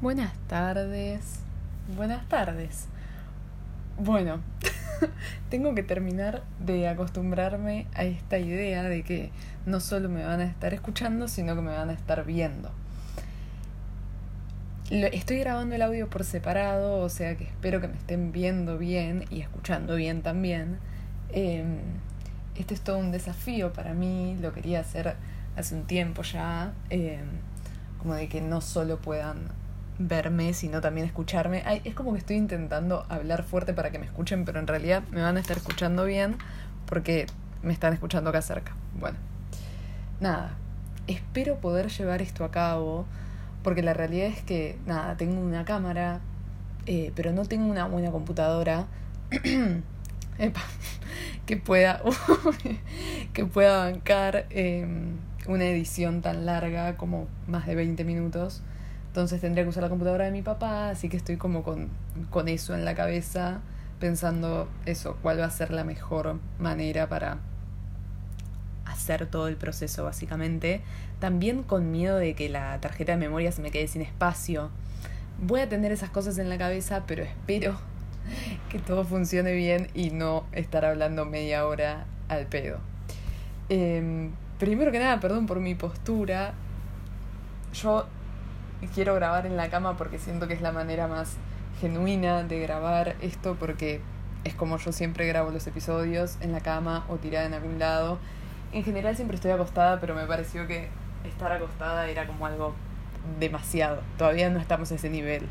Buenas tardes. Buenas tardes. Bueno, tengo que terminar de acostumbrarme a esta idea de que no solo me van a estar escuchando, sino que me van a estar viendo. estoy grabando el audio por separado, o sea que espero que me estén viendo bien y escuchando bien también. Em, este es todo un desafío para mí, lo quería hacer hace un tiempo ya, em, como de que no solo puedan verme, sino también escucharme. es como que estoy intentando hablar fuerte para que me escuchen, pero en realidad me van a estar escuchando bien porque me están escuchando acá cerca. Bueno, nada, espero poder llevar esto a cabo porque la realidad es que, nada, tengo una cámara, eh, pero no tengo una buena computadora. que pueda que pueda bancar em, una edición tan larga como más de 20 minutos entonces tendría que usar la computadora de mi papá, así que estoy como con, con eso en la cabeza, pensando eso, cuál va a ser la mejor manera para hacer todo el proceso básicamente. También con miedo de que la tarjeta de memoria se me quede sin espacio. Voy a tener esas cosas en la cabeza, pero espero que todo funcione bien y no estar hablando media hora al pedo. Em, primero que nada, perdón por mi postura. Yo quiero grabar en la cama porque siento que es la manera más genuina de grabar esto porque es como yo siempre grabo los episodios en la cama o tirada en algún lado. En general siempre estoy acostada, pero me pareció que estar acostada era como algo demasiado. Todavía no estamos a ese nivel.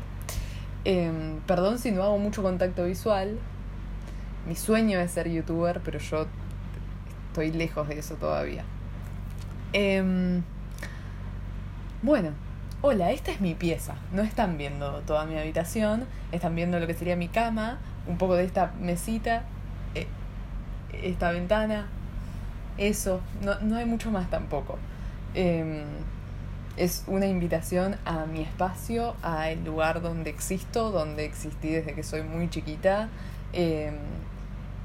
Em, perdón si no hago mucho contacto visual. Mi sueño es ser youtuber, pero yo estoy lejos de eso todavía. Em, bueno, hola, esta es mi pieza. No están viendo toda mi habitación, están viendo lo que sería mi cama, un poco de esta mesita, eh, esta ventana, eso, no, no, hay mucho más tampoco. Em, es una invitación a mi espacio, al lugar donde existo, donde existí desde que soy muy chiquita. Em,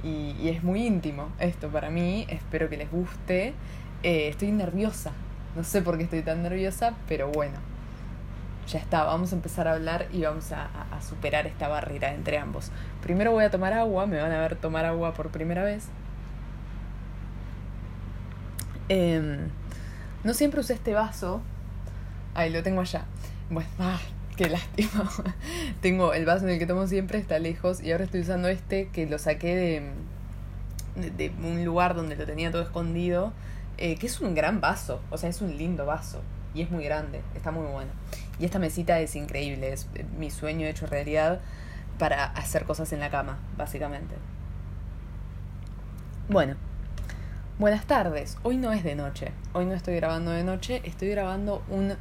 y, es muy íntimo esto para mí, espero que les guste. Eh, estoy nerviosa, no sé por qué estoy tan nerviosa, pero bueno, ya está, vamos a empezar a hablar y vamos a, superar esta barrera entre ambos. Primero voy a tomar agua, me van a ver tomar agua por primera vez. Em, no siempre usé este vaso. Ahí lo tengo allá. Bueno, ah, qué lástima. tengo el vaso en el que tomo siempre, está lejos. Y ahora estoy usando este que lo saqué de, de, un lugar donde lo tenía todo escondido. Eh, que es un gran vaso. O sea, es un lindo vaso. Y es muy grande. Está muy bueno. Y esta mesita es increíble, es mi sueño hecho realidad para hacer cosas en la cama, básicamente. Bueno, buenas tardes. Hoy no es de noche, hoy no estoy grabando de noche, estoy grabando un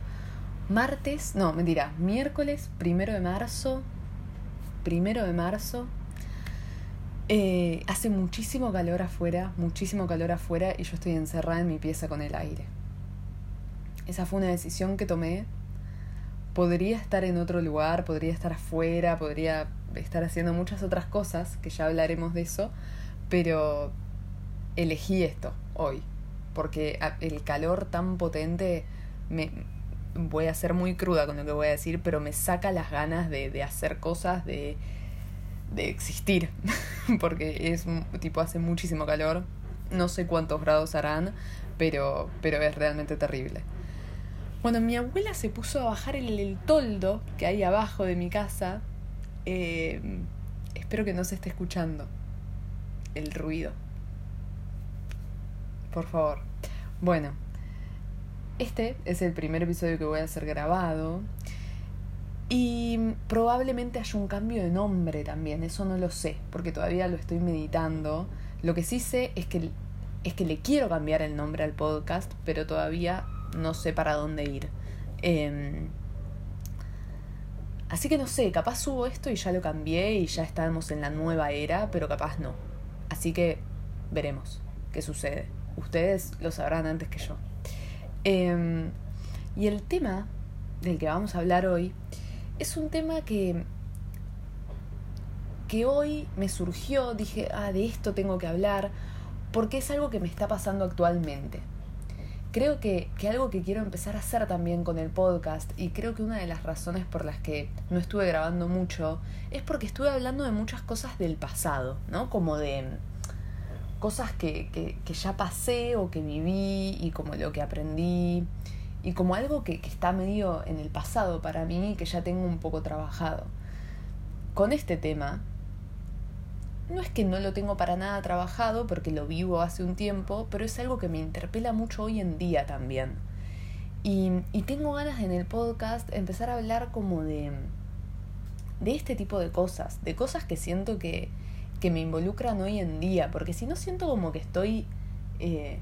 martes, no, mentira, miércoles primero de marzo. Primero de marzo. Eh, hace muchísimo calor afuera, muchísimo calor afuera y yo estoy encerrada en mi pieza con el aire. Esa fue una decisión que tomé podría estar en otro lugar, podría estar afuera, podría estar haciendo muchas otras cosas, que ya hablaremos de eso, pero elegí esto hoy, porque el calor tan potente me voy a ser muy cruda con lo que voy a decir, pero me saca las ganas de, de hacer cosas, de, de existir, porque es tipo hace muchísimo calor, no sé cuántos grados harán, pero, pero es realmente terrible. Bueno, mi abuela se puso a bajar el, toldo que hay abajo de mi casa. Eh, espero que no se esté escuchando el ruido. Por favor. Bueno, este es el primer episodio que voy a hacer grabado. Y probablemente haya un cambio de nombre también, eso no lo sé, porque todavía lo estoy meditando. Lo que sí sé es que, es que le quiero cambiar el nombre al podcast, pero todavía no sé para dónde ir. Em, así que no sé, capaz subo esto y ya lo cambié y ya estamos en la nueva era, pero capaz no. Así que veremos qué sucede. Ustedes lo sabrán antes que yo. Em, y el tema del que vamos a hablar hoy es un tema que que hoy me surgió, dije, ah, de esto tengo que hablar, porque es algo que me está pasando actualmente creo que, que algo que quiero empezar a hacer también con el podcast, y creo que una de las razones por las que no estuve grabando mucho, es porque estuve hablando de muchas cosas del pasado, ¿no? Como de cosas que, que, que ya pasé o que viví y como lo que aprendí y como algo que, que, está medio en el pasado para mí y que ya tengo un poco trabajado. Con este tema, no es que no lo tengo para nada trabajado porque lo vivo hace un tiempo, pero es algo que me interpela mucho hoy en día también. Y, y tengo ganas en el podcast empezar a hablar como de, de este tipo de cosas, de cosas que siento que, que me involucran hoy en día, porque si no siento como que estoy... Eh,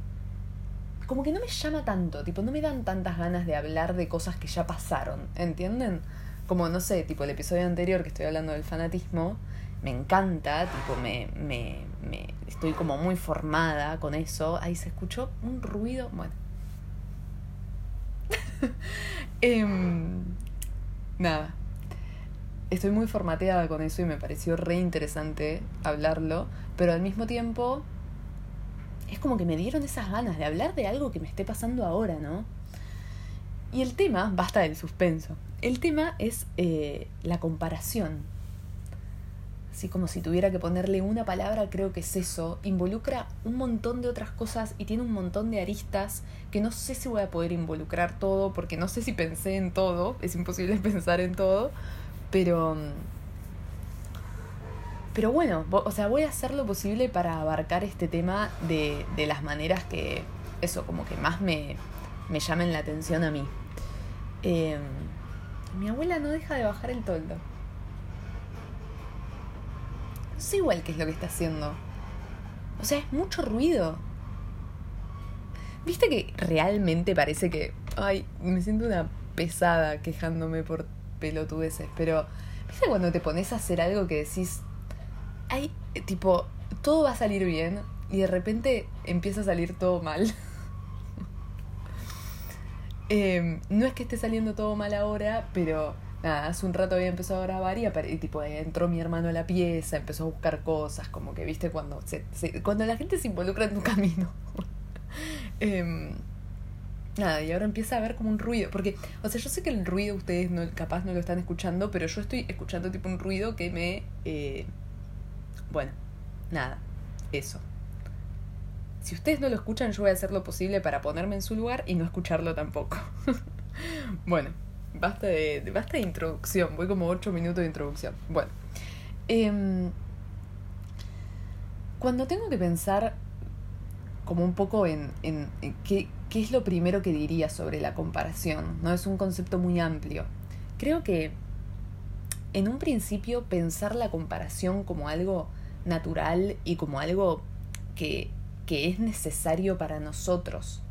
como que no me llama tanto, tipo, no me dan tantas ganas de hablar de cosas que ya pasaron, ¿entienden? Como, no sé, tipo el episodio anterior que estoy hablando del fanatismo, me encanta, tipo, me, me, me estoy como muy formada con eso. Ahí se escuchó un ruido, bueno. eh, nada, estoy muy formateada con eso y me pareció re interesante hablarlo, pero al mismo tiempo es como que me dieron esas ganas de hablar de algo que me esté pasando ahora, ¿no? Y el tema, basta del suspenso, el tema es eh, la comparación. Así como si tuviera que ponerle una palabra, creo que es eso. Involucra un montón de otras cosas y tiene un montón de aristas que no sé si voy a poder involucrar todo, porque no sé si pensé en todo, es imposible pensar en todo, pero... Pero bueno, o sea, voy a hacer lo posible para abarcar este tema de, de las maneras que, eso, como que más me, me llamen la atención a mí. Eh, mi abuela no deja de bajar el toldo. No sé igual qué es lo que está haciendo. O sea, es mucho ruido. ¿Viste que realmente parece que... Ay, me siento una pesada quejándome por pelotudeces, pero... ¿Viste cuando te pones a hacer algo que decís... Ay, tipo, todo va a salir bien y de repente empieza a salir todo mal? eh, no es que esté saliendo todo mal ahora, pero nada, hace un rato había empezado a grabar y, y, tipo entró mi hermano a la pieza, empezó a buscar cosas, como que viste cuando se, se, cuando la gente se involucra en tu camino. eh, nada, y ahora empieza a haber como un ruido, porque, o sea, yo sé que el ruido ustedes no, capaz no lo están escuchando, pero yo estoy escuchando tipo un ruido que me... Eh, bueno, nada, eso. Si ustedes no lo escuchan, yo voy a hacer lo posible para ponerme en su lugar y no escucharlo tampoco. bueno, basta de, basta de introducción. Voy como 8 minutos de introducción. Bueno. Eh, cuando tengo que pensar como un poco en, en, en qué, qué, es lo primero que diría sobre la comparación, ¿no? Es un concepto muy amplio. Creo que en un principio pensar la comparación como algo natural y como algo que, que es necesario para nosotros,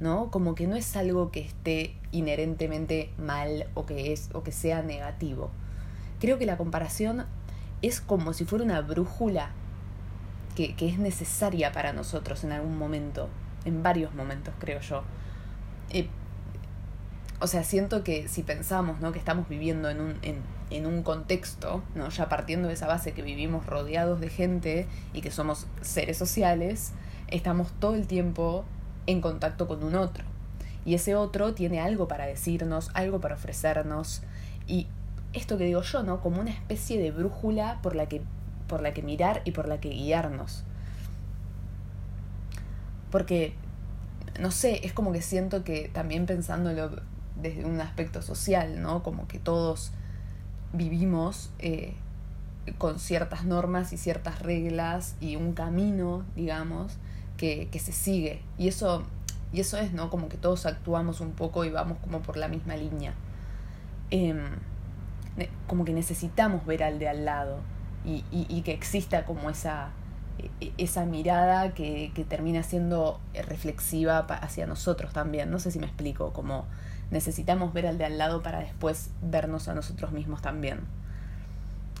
¿no? Como que no es algo que esté inherentemente mal o que es o que sea negativo. Creo que la comparación es como si fuera una brújula que, que es necesaria para nosotros en algún momento, en varios momentos creo yo. Eh, o sea, siento que si pensamos ¿no? que estamos viviendo en un, en, en un contexto, ¿no? ya partiendo de esa base que vivimos rodeados de gente y que somos seres sociales, estamos todo el tiempo en contacto con un otro. Y ese otro tiene algo para decirnos, algo para ofrecernos. Y esto que digo yo, ¿no? Como una especie de brújula por la que, por la que mirar y por la que guiarnos. Porque, no sé, es como que siento que también pensándolo desde un aspecto social, ¿no? Como que todos vivimos eh, con ciertas normas y ciertas reglas y un camino, digamos, que, que se sigue. Y eso y eso es, ¿no? Como que todos actuamos un poco y vamos como por la misma línea. Eh, como que necesitamos ver al de al lado y, y, y que exista como esa, e, esa mirada que, que, termina siendo reflexiva hacia nosotros también. No sé si me explico, como necesitamos ver al de al lado para después vernos a nosotros mismos también.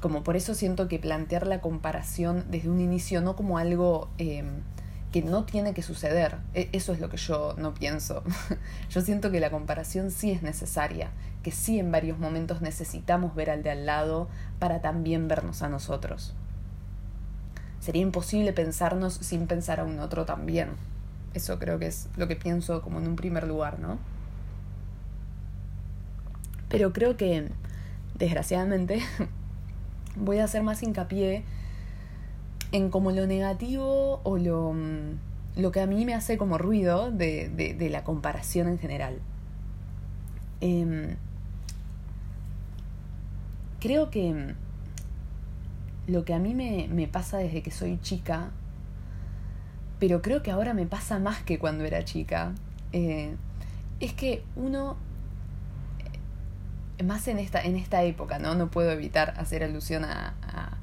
Como por eso siento que plantear la comparación desde un inicio no como algo... Eh, que no tiene que suceder. Eso es lo que yo no pienso. yo siento que la comparación sí es necesaria, que sí en varios momentos necesitamos ver al de al lado para también vernos a nosotros. Sería imposible pensarnos sin pensar a un otro también. Eso creo que es lo que pienso como en un primer lugar, ¿no? Pero creo que, desgraciadamente, voy a hacer más hincapié en como lo negativo o lo, mm, lo que a mí me hace como ruido de, de, la comparación en general. Em, creo que mm, lo que a mí me, me pasa desde que soy chica, pero creo que ahora me pasa más que cuando era chica, eh, es que uno más en esta, en esta época, ¿no? No puedo evitar hacer alusión a,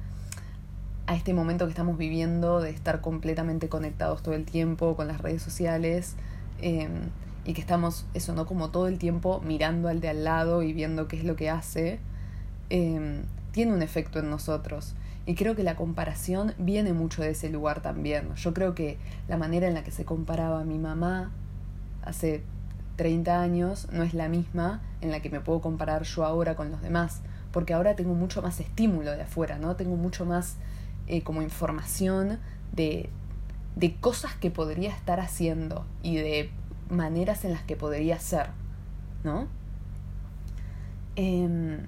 este momento que estamos viviendo de estar completamente conectados todo el tiempo con las redes sociales em, y que estamos, eso, ¿no? Como todo el tiempo mirando al de al lado y viendo qué es lo que hace, em, tiene un efecto en nosotros. Y creo que la comparación viene mucho de ese lugar también. Yo creo que la manera en la que se comparaba a mi mamá hace 30 años no es la misma en la que me puedo comparar yo ahora con los demás, porque ahora tengo mucho más estímulo de afuera, ¿no? Tengo mucho más eh, como información de, de cosas que podría estar haciendo y de maneras en las que podría ser, ¿no? Eh,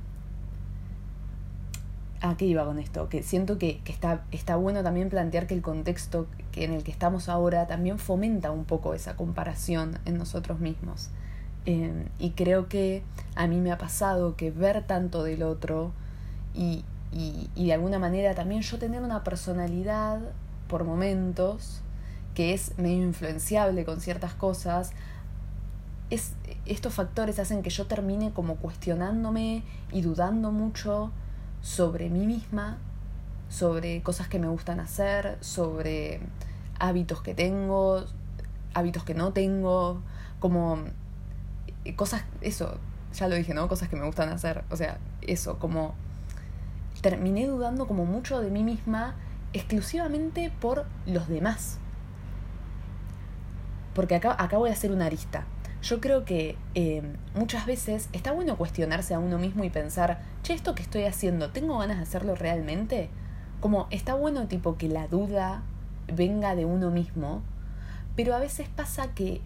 ¿A qué iba con esto? Que siento que, que, está, está bueno también plantear que el contexto que en el que estamos ahora también fomenta un poco esa comparación en nosotros mismos. Em, y creo que a mí me ha pasado que ver tanto del otro y, y, y de alguna manera también yo tener una personalidad por momentos que es medio influenciable con ciertas cosas, es, estos factores hacen que yo termine como cuestionándome y dudando mucho sobre mí misma, sobre cosas que me gustan hacer, sobre hábitos que tengo, hábitos que no tengo, como eh, cosas, eso, ya lo dije, ¿no? Cosas que me gustan hacer, o sea, eso, como terminé dudando como mucho de mí misma exclusivamente por los demás. Porque acá, acá voy a hacer una arista. Yo creo que eh, muchas veces está bueno cuestionarse a uno mismo y pensar, che, esto que estoy haciendo, ¿tengo ganas de hacerlo realmente? Como está bueno tipo que la duda venga de uno mismo, pero a veces pasa que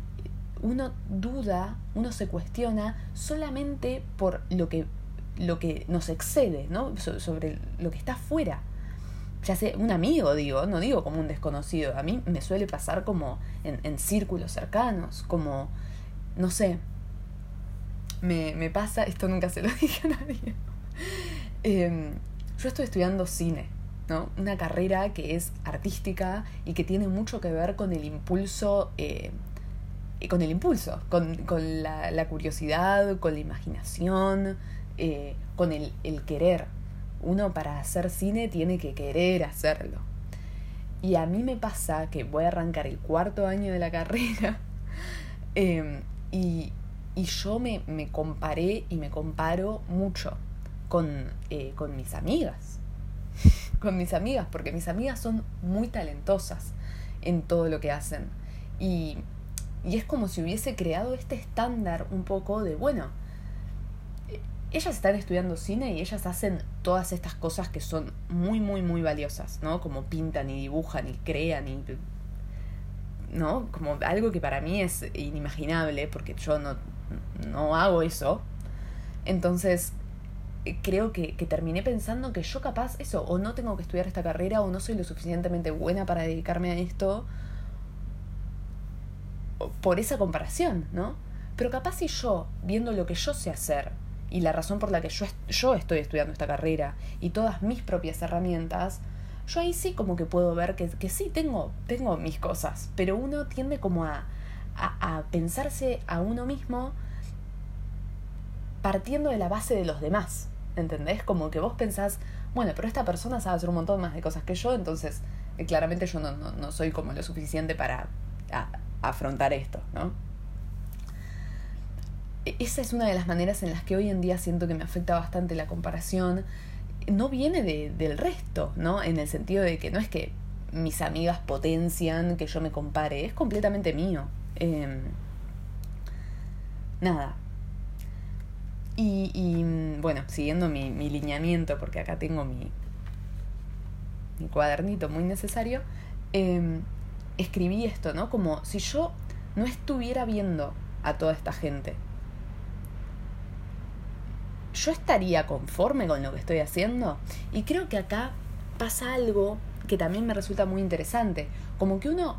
uno duda, uno se cuestiona solamente por lo que, lo que nos excede, ¿no? sobre lo que está afuera. Ya sé, un amigo, digo, no digo como un desconocido. A mí me suele pasar como en, en círculos cercanos, como no sé, me, me pasa, esto nunca se lo dije a nadie. Em, yo estoy estudiando cine, ¿no? Una carrera que es artística y que tiene mucho que ver con el impulso, eh, con el impulso, con, con la, la, curiosidad, con la imaginación, eh, con el, querer. Uno para hacer cine tiene que querer hacerlo. Y a mí me pasa que voy a arrancar el cuarto año de la carrera eh, y, y yo me, me, comparé y me comparo mucho con, eh, con mis amigas. con mis amigas, porque mis amigas son muy talentosas en todo lo que hacen. Y, y es como si hubiese creado este estándar un poco de, bueno, ellas están estudiando cine y ellas hacen todas estas cosas que son muy, muy, muy valiosas, ¿no? Como pintan y dibujan y crean y ¿no? Como algo que para mí es inimaginable porque yo no, no hago eso. Entonces, eh, creo que, que, terminé pensando que yo capaz eso, o no tengo que estudiar esta carrera, o no soy lo suficientemente buena para dedicarme a esto, por esa comparación, ¿no? Pero capaz si yo, viendo lo que yo sé hacer, y la razón por la que yo, yo estoy estudiando esta carrera, y todas mis propias herramientas, yo ahí sí como que puedo ver que, que sí, tengo, tengo mis cosas, pero uno tiende como a, a, a pensarse a uno mismo partiendo de la base de los demás, ¿entendés? Como que vos pensás, bueno, pero esta persona sabe hacer un montón más de cosas que yo, entonces eh, claramente yo no, no, no, soy como lo suficiente para a, afrontar esto, ¿no? Esa es una de las maneras en las que hoy en día siento que me afecta bastante la comparación no viene de, del resto, ¿no? En el sentido de que no es que mis amigas potencian que yo me compare, es completamente mío. Eh, nada. Y, y, bueno, siguiendo mi, mi lineamiento, porque acá tengo mi, mi cuadernito muy necesario, eh, escribí esto, ¿no? Como si yo no estuviera viendo a toda esta gente. ¿Yo estaría conforme con lo que estoy haciendo? Y creo que acá pasa algo que también me resulta muy interesante. Como que uno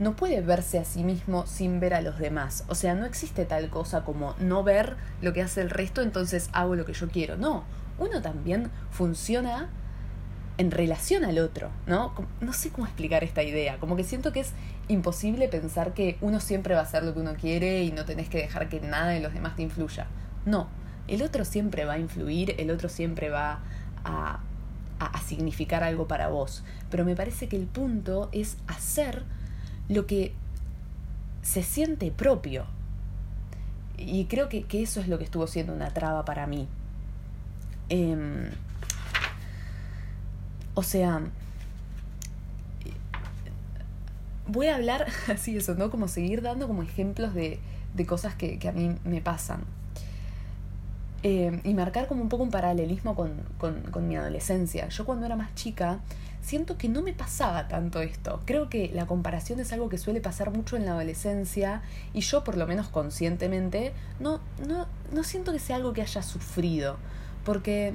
no puede verse a sí mismo sin ver a los demás. O sea, no existe tal cosa como no ver lo que hace el resto, entonces hago lo que yo quiero. No, uno también funciona en relación al otro, ¿no? No sé cómo explicar esta idea, como que siento que es imposible pensar que uno siempre va a hacer lo que uno quiere y no tenés que dejar que nada de los demás te influya. No, el otro siempre va a influir, el otro siempre va a, a significar algo para vos, pero me parece que el punto es hacer lo que se siente propio. Y creo que, eso es lo que estuvo siendo una traba para mí. Em, o sea, voy a hablar así eso, ¿no? Como seguir dando como ejemplos de, de cosas que, que, a mí me pasan. Em, y marcar como un poco un paralelismo con, con, con mi adolescencia. Yo cuando era más chica siento que no me pasaba tanto esto. Creo que la comparación es algo que suele pasar mucho en la adolescencia y yo por lo menos conscientemente no, no, no siento que sea algo que haya sufrido. Porque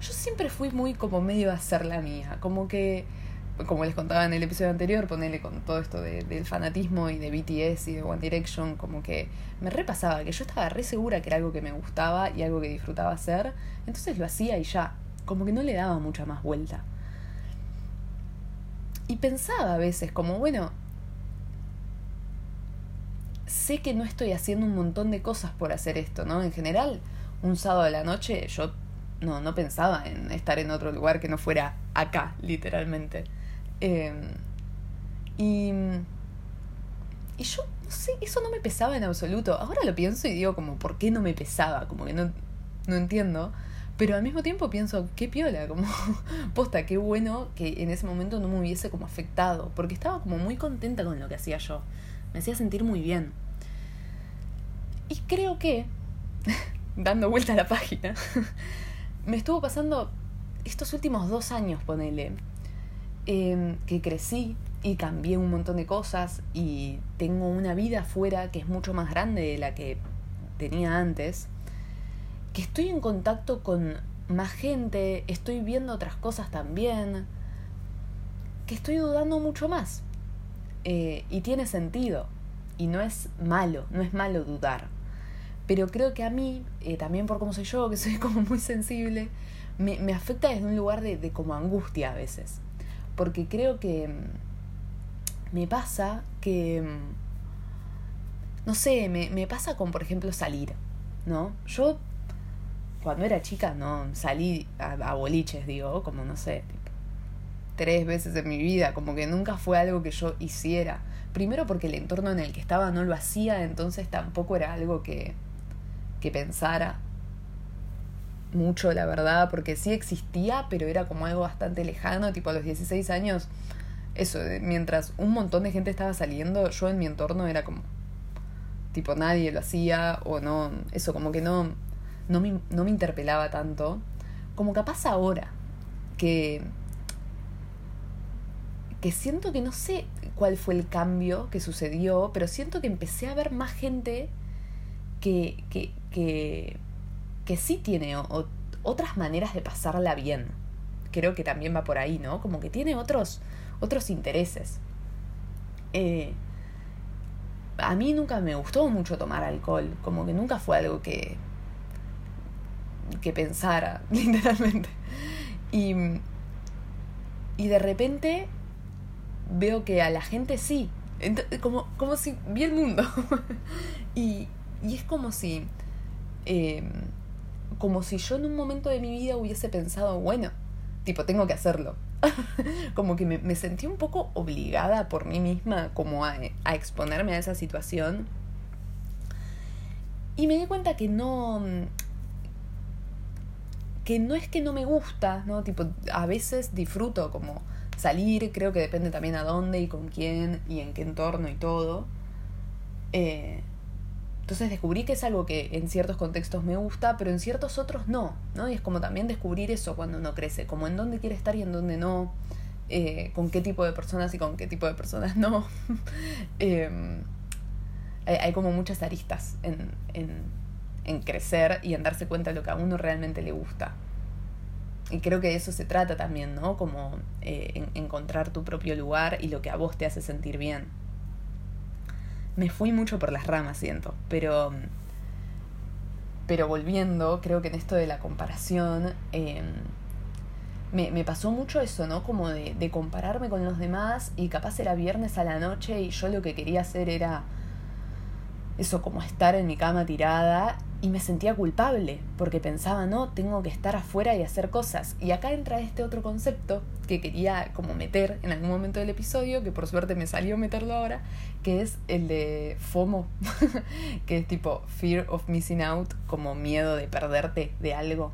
yo siempre fui muy como medio a hacer la mía. Como que, como les contaba en el episodio anterior, ponerle con todo esto de, del fanatismo y de BTS y de One Direction, como que me repasaba que yo estaba re segura que era algo que me gustaba y algo que disfrutaba hacer. Entonces lo hacía y ya. Como que no le daba mucha más vuelta. Y pensaba a veces como, bueno, sé que no estoy haciendo un montón de cosas por hacer esto, ¿no? En general, un sábado de la noche yo no, no pensaba en estar en otro lugar que no fuera acá, literalmente. Em, y, y yo, no sé, eso no me pesaba en absoluto. Ahora lo pienso y digo como, ¿por qué no me pesaba? Como que no, no entiendo. Pero al mismo tiempo pienso, qué piola, como posta, qué bueno que en ese momento no me hubiese como afectado, porque estaba como muy contenta con lo que hacía yo. Me hacía sentir muy bien. Y creo que, dando vuelta a la página, me estuvo pasando estos últimos dos años, ponele, em, que crecí y cambié un montón de cosas y tengo una vida afuera que es mucho más grande de la que tenía antes que estoy en contacto con más gente, estoy viendo otras cosas también, que estoy dudando mucho más. Eh, y tiene sentido. Y no es malo, no es malo dudar. Pero creo que a mí, eh, también por cómo soy yo, que soy como muy sensible, me, me afecta desde un lugar de, de, como angustia a veces. Porque creo que mm, me pasa que, mm, no sé, me, me pasa con, por ejemplo, salir, ¿no? Yo cuando era chica no salí a, boliches, digo, como no sé, tres veces en mi vida, como que nunca fue algo que yo hiciera. Primero porque el entorno en el que estaba no lo hacía, entonces tampoco era algo que, que pensara mucho, la verdad, porque sí existía, pero era como algo bastante lejano, tipo a los 16 años, eso, mientras un montón de gente estaba saliendo, yo en mi entorno era como, tipo nadie lo hacía, o no, eso, como que no, no me, no me interpelaba tanto, como capaz ahora, que, que siento que no sé cuál fue el cambio que sucedió, pero siento que empecé a ver más gente que, que, que, que sí tiene otras maneras de pasarla bien. Creo que también va por ahí, ¿no? Como que tiene otros, otros intereses. Eh, a mí nunca me gustó mucho tomar alcohol, como que nunca fue algo que, que pensara, literalmente. Y, y de repente veo que a la gente sí. como, como si vi el mundo. y, y es como si. Eh, como si yo en un momento de mi vida hubiese pensado, bueno, tipo, tengo que hacerlo. como que me, me, sentí un poco obligada por mí misma como a, a exponerme a esa situación. Y me di cuenta que no, que no es que no me gusta, ¿no? Tipo, a veces disfruto como salir, creo que depende también a dónde y con quién y en qué entorno y todo. Eh, entonces descubrí que es algo que en ciertos contextos me gusta, pero en ciertos otros no, ¿no? Y es como también descubrir eso cuando uno crece, como en dónde quiere estar y en dónde no. eh, con qué tipo de personas y con qué tipo de personas no. Em, hay, como muchas aristas en, en, crecer y en darse cuenta de lo que a uno realmente le gusta. Y creo que de eso se trata también, ¿no? Como eh, encontrar tu propio lugar y lo que a vos te hace sentir bien. Me fui mucho por las ramas, siento, pero pero volviendo, creo que en esto de la comparación, em, me, me, pasó mucho eso, ¿no? Como de, de, compararme con los demás y capaz era viernes a la noche y yo lo que quería hacer era eso, como estar en mi cama tirada y me sentía culpable porque pensaba, no, tengo que estar afuera y hacer cosas. Y acá entra este otro concepto que quería como meter en algún momento del episodio, que por suerte me salió meterlo ahora, que es el de FOMO, que es tipo Fear of Missing Out, como miedo de perderte de algo,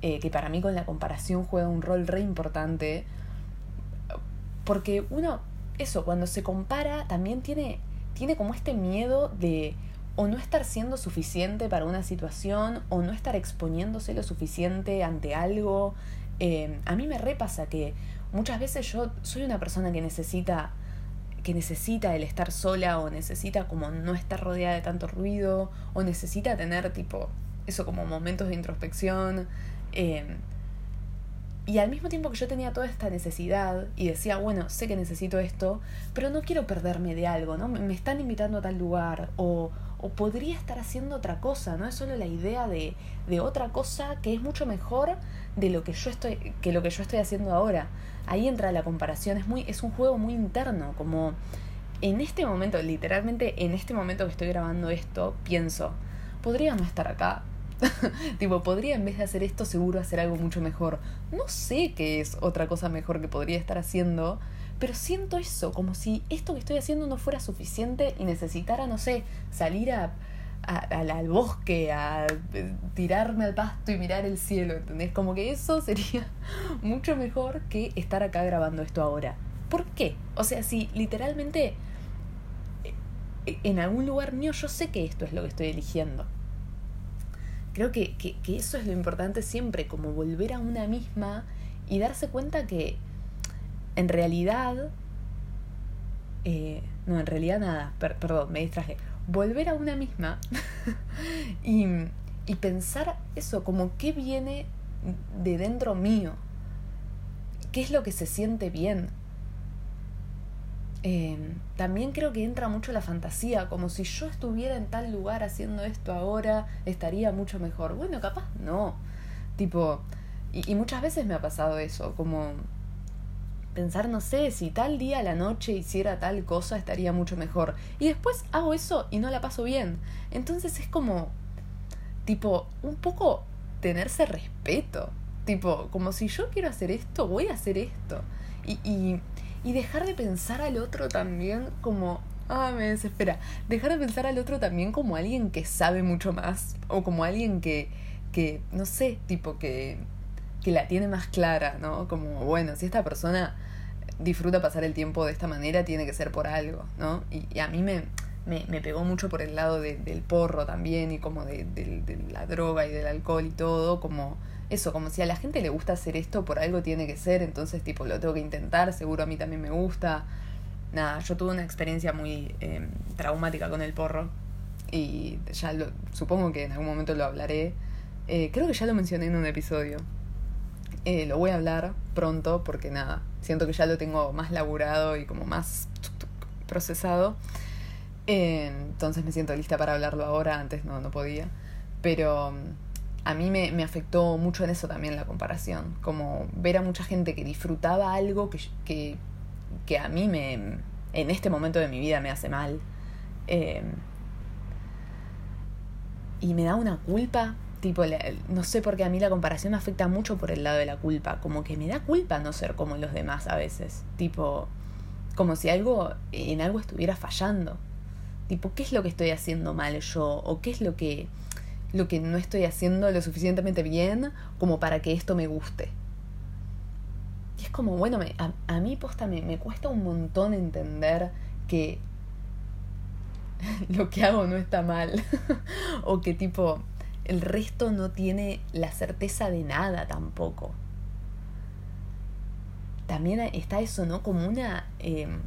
eh, que para mí con la comparación juega un rol re importante, porque uno, eso, cuando se compara también tiene, tiene como este miedo de o no estar siendo suficiente para una situación o no estar exponiéndose lo suficiente ante algo. Eh, a mí me repasa que muchas veces yo soy una persona que necesita que necesita el estar sola o necesita como no estar rodeada de tanto ruido o necesita tener tipo eso como momentos de introspección eh, y al mismo tiempo que yo tenía toda esta necesidad y decía, bueno, sé que necesito esto, pero no quiero perderme de algo, ¿no? Me están invitando a tal lugar o, o podría estar haciendo otra cosa, ¿no? Es solo la idea de, de otra cosa que es mucho mejor de lo que yo estoy, que lo que yo estoy haciendo ahora. Ahí entra la comparación, es muy, es un juego muy interno, como en este momento, literalmente en este momento que estoy grabando esto, pienso, podría no estar acá. tipo, podría en vez de hacer esto seguro hacer algo mucho mejor. No sé qué es otra cosa mejor que podría estar haciendo, pero siento eso, como si esto que estoy haciendo no fuera suficiente y necesitara, no sé, salir a, al bosque, a eh, tirarme al pasto y mirar el cielo, ¿entendés? Como que eso sería mucho mejor que estar acá grabando esto ahora. ¿Por qué? O sea, si literalmente eh, en algún lugar mío yo sé que esto es lo que estoy eligiendo. Creo que, que, que eso es lo importante siempre, como volver a una misma y darse cuenta que en realidad, eh, no, en realidad nada, perdón, me distraje. Volver a una misma y, y pensar eso, como qué viene de dentro mío, qué es lo que se siente bien. Em, también creo que entra mucho la fantasía, como si yo estuviera en tal lugar haciendo esto ahora, estaría mucho mejor. Bueno, capaz no. Tipo, y, y muchas veces me ha pasado eso, como pensar, no sé, si tal día a la noche hiciera tal cosa estaría mucho mejor. Y después hago eso y no la paso bien. Entonces es como, tipo, un poco tenerse respeto. Tipo, como si yo quiero hacer esto, voy a hacer esto. Y, y, y dejar de pensar al otro también como, ah, me desespera. Dejar de pensar al otro también como alguien que sabe mucho más. O como alguien que, que no sé, tipo, que, que la tiene más clara, ¿no? Como, bueno, si esta persona disfruta pasar el tiempo de esta manera tiene que ser por algo, ¿no? Y, a mí me, me, me, pegó mucho por el lado del porro también y como de, de, la droga y del alcohol y todo, como eso, como si a la gente le gusta hacer esto, por algo tiene que ser, entonces tipo lo tengo que intentar, seguro a mí también me gusta. Nada, yo tuve una experiencia muy em, traumática con el porro y ya lo, supongo que en algún momento lo hablaré. Eh, creo que ya lo mencioné en un episodio. Eh, lo voy a hablar pronto porque nada, siento que ya lo tengo más laburado y como más procesado. Eh, entonces me siento lista para hablarlo ahora, antes no, no podía. Pero mm, a mí me, me, afectó mucho en eso también la comparación, como ver a mucha gente que disfrutaba algo que, que, que a mí me, en este momento de mi vida me hace mal. Eh, y me da una culpa Tipo, no sé por qué a mí la comparación me afecta mucho por el lado de la culpa. Como que me da culpa no ser como los demás a veces. Tipo, como si algo en algo estuviera fallando. Tipo, ¿qué es lo que estoy haciendo mal yo? ¿O qué es lo que, lo que no estoy haciendo lo suficientemente bien como para que esto me guste? Y es como, bueno, me, a, a mí posta me, me cuesta un montón entender que lo que hago no está mal. o que tipo, el resto no tiene la certeza de nada tampoco. también está eso, ¿no? Como una... Em,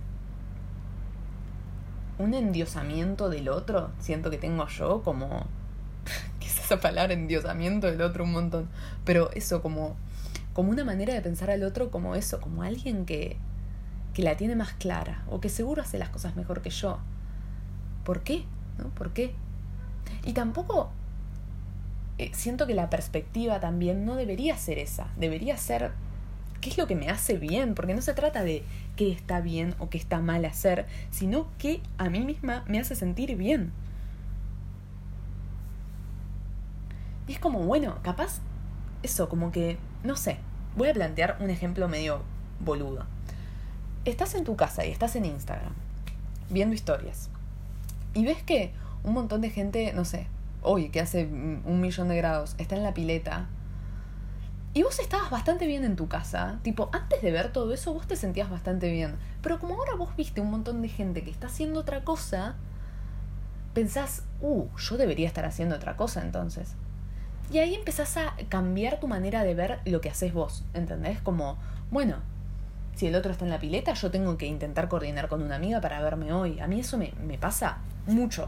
un endiosamiento del otro, siento que tengo yo, como... ¿Qué es esa palabra? Endiosamiento del otro un montón. Pero eso, como, como una manera de pensar al otro como eso, como alguien que, que la tiene más clara, o que seguro hace las cosas mejor que yo. ¿Por qué? ¿No? ¿Por qué? Y tampoco eh, siento que la perspectiva también no debería ser esa, debería ser qué es lo que me hace bien, porque no se trata de qué está bien o qué está mal hacer, sino qué a mí misma me hace sentir bien. Y es como, bueno, capaz, eso, como que, no sé, voy a plantear un ejemplo medio boludo. Estás en tu casa y estás en Instagram, viendo historias, y ves que un montón de gente, no sé, hoy que hace un millón de grados, está en la pileta y vos estabas bastante bien en tu casa, tipo, antes de ver todo eso vos te sentías bastante bien. Pero como ahora vos viste un montón de gente que está haciendo otra cosa, pensás, uh, yo debería estar haciendo otra cosa entonces. Y ahí empezás a cambiar tu manera de ver lo que haces vos, ¿entendés? Como, bueno, si el otro está en la pileta, yo tengo que intentar coordinar con una amiga para verme hoy. A mí eso me, me pasa mucho,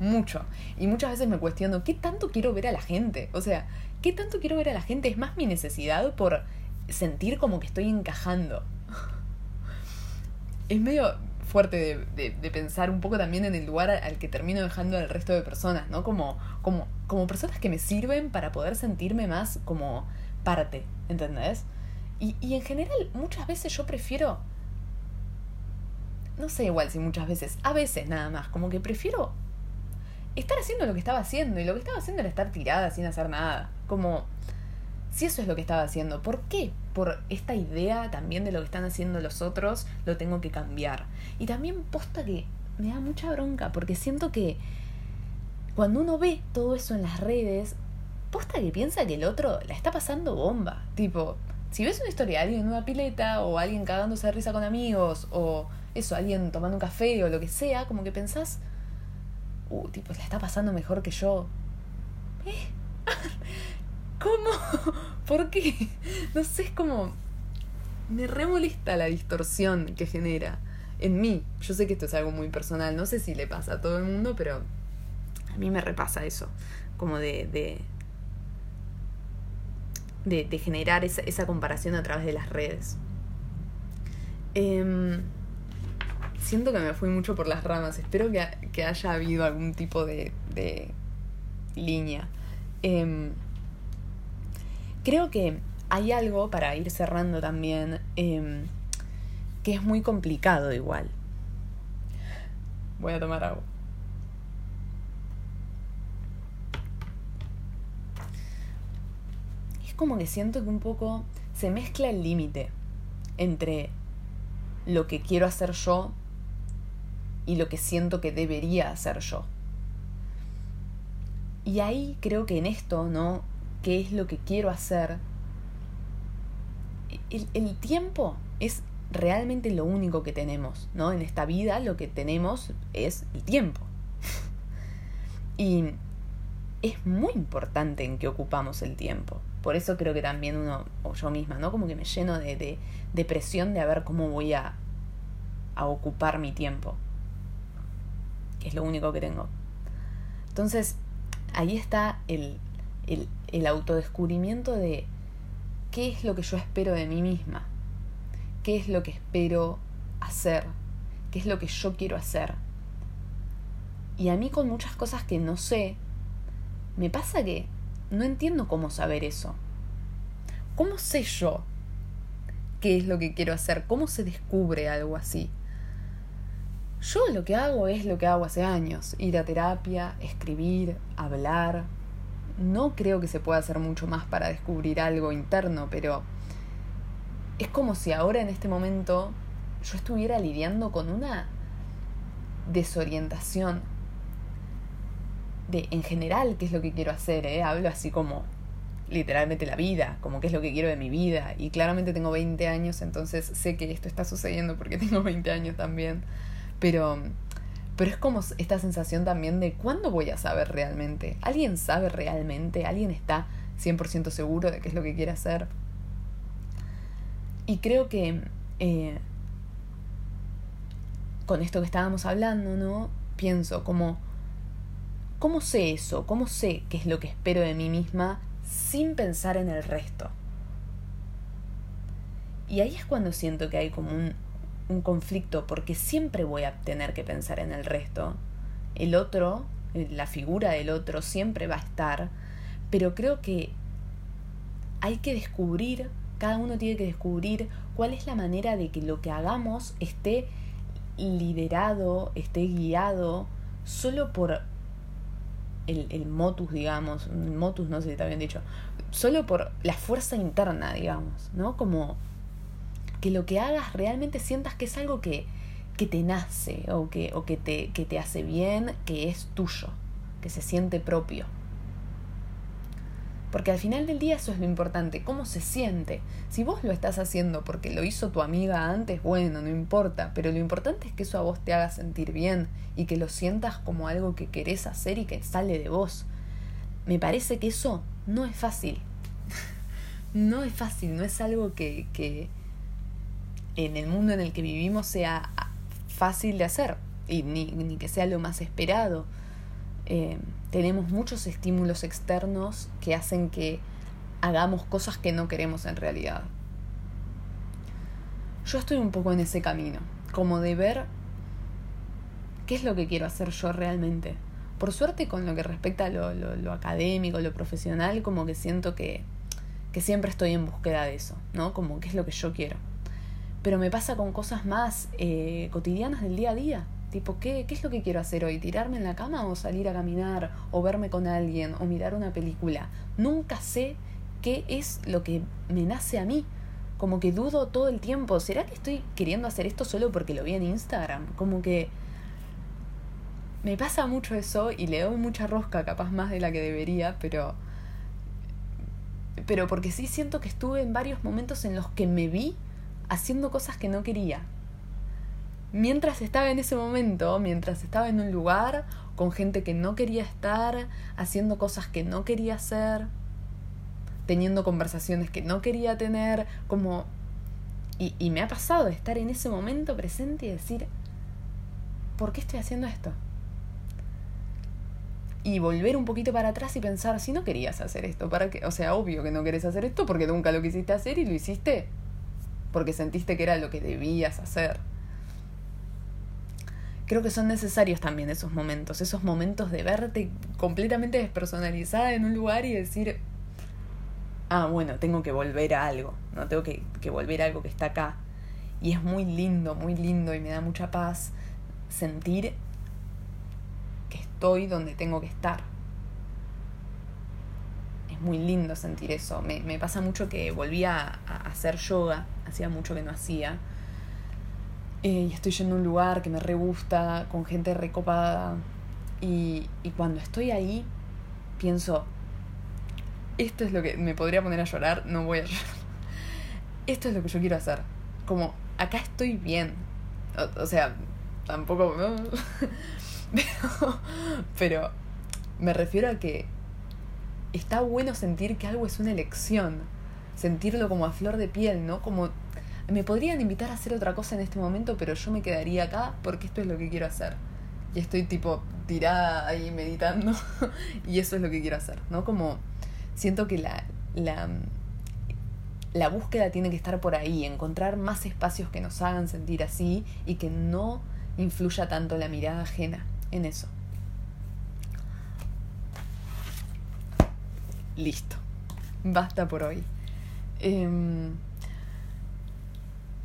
mucho. Y muchas veces me cuestiono, ¿qué tanto quiero ver a la gente? O sea, ¿qué tanto quiero ver a la gente? Es más mi necesidad por sentir como que estoy encajando. Es medio fuerte de, pensar un poco también en el lugar al que termino dejando al resto de personas, ¿no? Como, como, como personas que me sirven para poder sentirme más como parte, ¿entendés? Y, y en general muchas veces yo prefiero... No sé igual si muchas veces, a veces nada más, como que prefiero estar haciendo lo que estaba haciendo. Y lo que estaba haciendo era estar tirada sin hacer nada. Como, si eso es lo que estaba haciendo, ¿por qué? Por esta idea también de lo que están haciendo los otros, lo tengo que cambiar. Y también posta que me da mucha bronca, porque siento que cuando uno ve todo eso en las redes, posta que piensa que el otro la está pasando bomba. Tipo, si ves una historia de alguien en una pileta, o alguien cagándose de risa con amigos, o eso, alguien tomando un café o lo que sea, como que pensás, uh, tipo, la está pasando mejor que yo. ¿Eh? ¿Cómo? ¿Por qué? No sé, es como... Me remolesta la distorsión que genera en mí. Yo sé que esto es algo muy personal, no sé si le pasa a todo el mundo, pero a mí me repasa eso, como de... de de, generar esa, esa, comparación a través de las redes. Eh, siento que me fui mucho por las ramas. Espero que, que haya habido algún tipo de, de línea. Em, creo que hay algo para ir cerrando también em, que es muy complicado igual. Voy a tomar agua. Es como que siento que un poco se mezcla el límite entre lo que quiero hacer yo y lo que siento que debería hacer yo. Y ahí creo que en esto, ¿no? ¿Qué es lo que quiero hacer? El, el, tiempo es realmente lo único que tenemos, ¿no? En esta vida lo que tenemos es el tiempo. y es muy importante en qué ocupamos el tiempo. Por eso creo que también uno, o yo misma, ¿no? Como que me lleno de, de, de presión de a ver cómo voy a, a ocupar mi tiempo que es lo único que tengo. Entonces, ahí está el, el, el autodescubrimiento de qué es lo que yo espero de mí misma, qué es lo que espero hacer, qué es lo que yo quiero hacer. Y a mí con muchas cosas que no sé, me pasa que no entiendo cómo saber eso. ¿Cómo sé yo qué es lo que quiero hacer? ¿Cómo se descubre algo así? Yo lo que hago es lo que hago hace años, ir a terapia, escribir, hablar. No creo que se pueda hacer mucho más para descubrir algo interno, pero es como si ahora en este momento yo estuviera lidiando con una desorientación de en general qué es lo que quiero hacer, ¿eh? hablo así como literalmente la vida, como qué es lo que quiero de mi vida y claramente tengo 20 años, entonces sé que esto está sucediendo porque tengo 20 años también. Pero, pero es como esta sensación también de cuándo voy a saber realmente. ¿Alguien sabe realmente? ¿Alguien está 100% seguro de qué es lo que quiere hacer? Y creo que eh, con esto que estábamos hablando, ¿no? Pienso como, ¿cómo sé eso? ¿Cómo sé qué es lo que espero de mí misma sin pensar en el resto? Y ahí es cuando siento que hay como un, un conflicto, porque siempre voy a tener que pensar en el resto. El otro, la figura del otro siempre va a estar, pero creo que hay que descubrir, cada uno tiene que descubrir cuál es la manera de que lo que hagamos esté liderado, esté guiado solo por el, el motus, digamos, motus no sé si está bien dicho, solo por la fuerza interna, digamos, ¿no? Como que lo que hagas realmente sientas que es algo que, que te nace o, que, o que, te, que te hace bien, que es tuyo, que se siente propio. Porque al final del día eso es lo importante, cómo se siente. Si vos lo estás haciendo porque lo hizo tu amiga antes, bueno, no importa, pero lo importante es que eso a vos te haga sentir bien y que lo sientas como algo que querés hacer y que sale de vos. Me parece que eso no es fácil. no es fácil, no es algo que, que en el mundo en el que vivimos sea fácil de hacer y ni, ni que sea lo más esperado. Eh, tenemos muchos estímulos externos que hacen que hagamos cosas que no queremos en realidad. Yo estoy un poco en ese camino, como de ver qué es lo que quiero hacer yo realmente. Por suerte con lo que respecta a lo, lo, académico, lo profesional, como que siento que, que siempre estoy en búsqueda de eso, ¿no? Como qué es lo que yo quiero. Pero me pasa con cosas más eh, cotidianas del día a día. Tipo, ¿qué, ¿qué es lo que quiero hacer hoy? ¿Tirarme en la cama o salir a caminar o verme con alguien o mirar una película? Nunca sé qué es lo que me nace a mí. Como que dudo todo el tiempo. ¿Será que estoy queriendo hacer esto solo porque lo vi en Instagram? Como que me pasa mucho eso y le doy mucha rosca, capaz más de la que debería, pero pero porque sí siento que estuve en varios momentos en los que me vi haciendo cosas que no quería mientras estaba en ese momento, mientras estaba en un lugar con gente que no quería estar, haciendo cosas que no quería hacer, teniendo conversaciones que no quería tener, como... Y, y me ha pasado de estar en ese momento presente y decir, ¿por qué estoy haciendo esto? y volver un poquito para atrás y pensar, si no querías hacer esto, ¿para qué? O sea, obvio que no querés hacer esto porque nunca lo quisiste hacer y lo hiciste porque sentiste que era lo que debías hacer creo que son necesarios también esos momentos, esos momentos de verte completamente despersonalizada en un lugar y decir, ah, bueno, tengo que volver a algo, no tengo que, que volver a algo que está acá. Y es muy lindo, muy lindo y me da mucha paz sentir que estoy donde tengo que estar. Es muy lindo sentir eso. Me, me pasa mucho que volví a, a hacer yoga, hacía mucho que no hacía eh, y estoy yendo a un lugar que me re gusta, con gente recopada. Y, y cuando estoy ahí, pienso, esto es lo que me podría poner a llorar, no voy a llorar. Esto es lo que yo quiero hacer. Como, acá estoy bien. O, sea, tampoco... pero, pero me refiero a que está bueno sentir que algo es una elección. Sentirlo como a flor de piel, ¿no? Como me podrían invitar a hacer otra cosa en este momento, pero yo me quedaría acá porque esto es lo que quiero hacer. Y estoy tipo tirada ahí meditando y eso es lo que quiero hacer, ¿no? Como siento que la, la, la búsqueda tiene que estar por ahí, encontrar más espacios que nos hagan sentir así y que no influya tanto la mirada ajena en eso. Listo. Basta por hoy. Eh,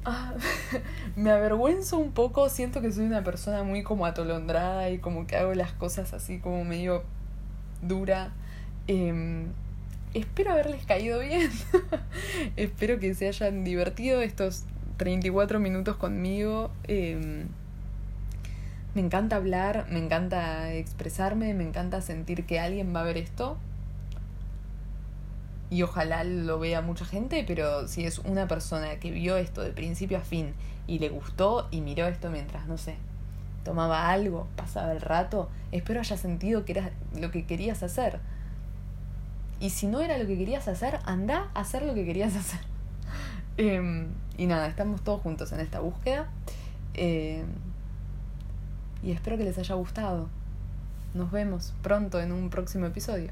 Ah, me avergüenzo un poco, siento que soy una persona muy como atolondrada y como que hago las cosas así como medio dura. Em, espero haberles caído bien. espero que se hayan divertido estos 34 minutos conmigo. Em, me encanta hablar, me encanta expresarme, me encanta sentir que alguien va a ver esto y ojalá lo vea mucha gente, pero si es una persona que vio esto de principio a fin y le gustó y miró esto mientras, no sé, tomaba algo, pasaba el rato, espero haya sentido que era lo que querías hacer. Y si no era lo que querías hacer, anda a hacer lo que querías hacer. Em, y nada, estamos todos juntos en esta búsqueda. Em, y espero que les haya gustado. Nos vemos pronto en un próximo episodio.